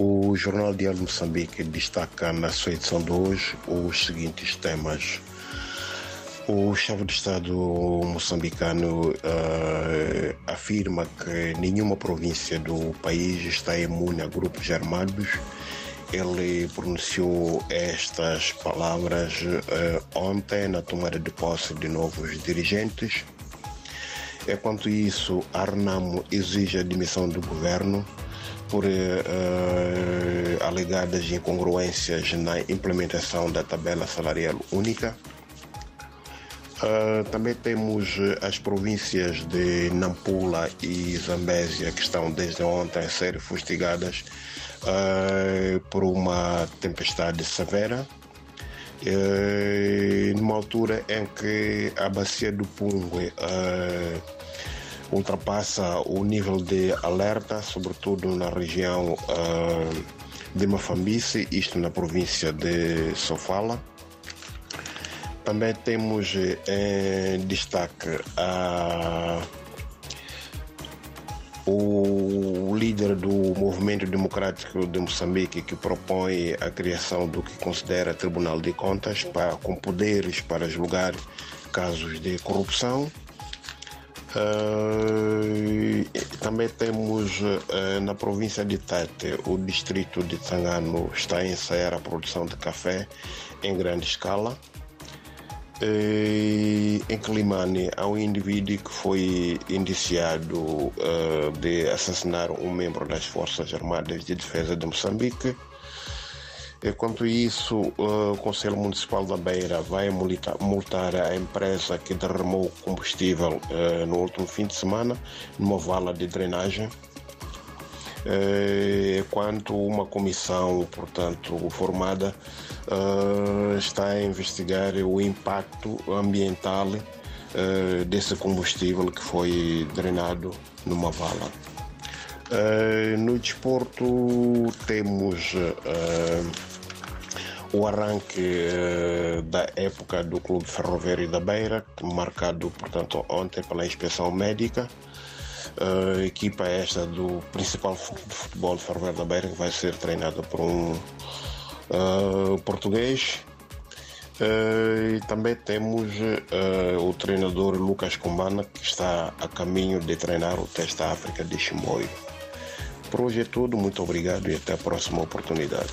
O Jornal Diário de Moçambique destaca na sua edição de hoje os seguintes temas. O chefe de Estado moçambicano uh, afirma que nenhuma província do país está imune a grupos armados. Ele pronunciou estas palavras uh, ontem na tomada de posse de novos dirigentes. Enquanto isso, a Arnamo exige a demissão do governo por uh, alegadas incongruências na implementação da tabela salarial única. Uh, também temos as províncias de Nampula e Zambésia que estão desde ontem a ser fustigadas uh, por uma tempestade severa. Uh, numa altura em que a bacia do Pungue ultrapassa o nível de alerta, sobretudo na região de Mafambice, isto na província de Sofala. Também temos em destaque a, o líder do Movimento Democrático de Moçambique que propõe a criação do que considera Tribunal de Contas para, com poderes para julgar casos de corrupção. Uh, também temos uh, na província de Tete, o distrito de Tangano está a ensaiar a produção de café em grande escala. Eh, em Climane há um indivíduo que foi indiciado de assassinar um membro das Forças Armadas de Defesa de Moçambique. Enquanto isso, uh, o Conselho Municipal da Beira vai multar, a empresa que derramou combustível uh, no último fim de semana numa vala de drenagem. Enquanto uma comissão, portanto, formada está a investigar o impacto ambiental desse combustível que foi drenado numa vala. Uh, no desporto temos o arranque da época do Clube Ferroviário da Beira, marcado, portanto, ontem pela inspeção médica. Uh, equipa esta do principal futebol Ferroviário da Beira que vai ser treinada por um uh, português. Uh, e também temos uh, o treinador Lucas Combana, que está a caminho de treinar o Testa África de Chimoio. Por hoje é tudo, muito obrigado e até a próxima oportunidade.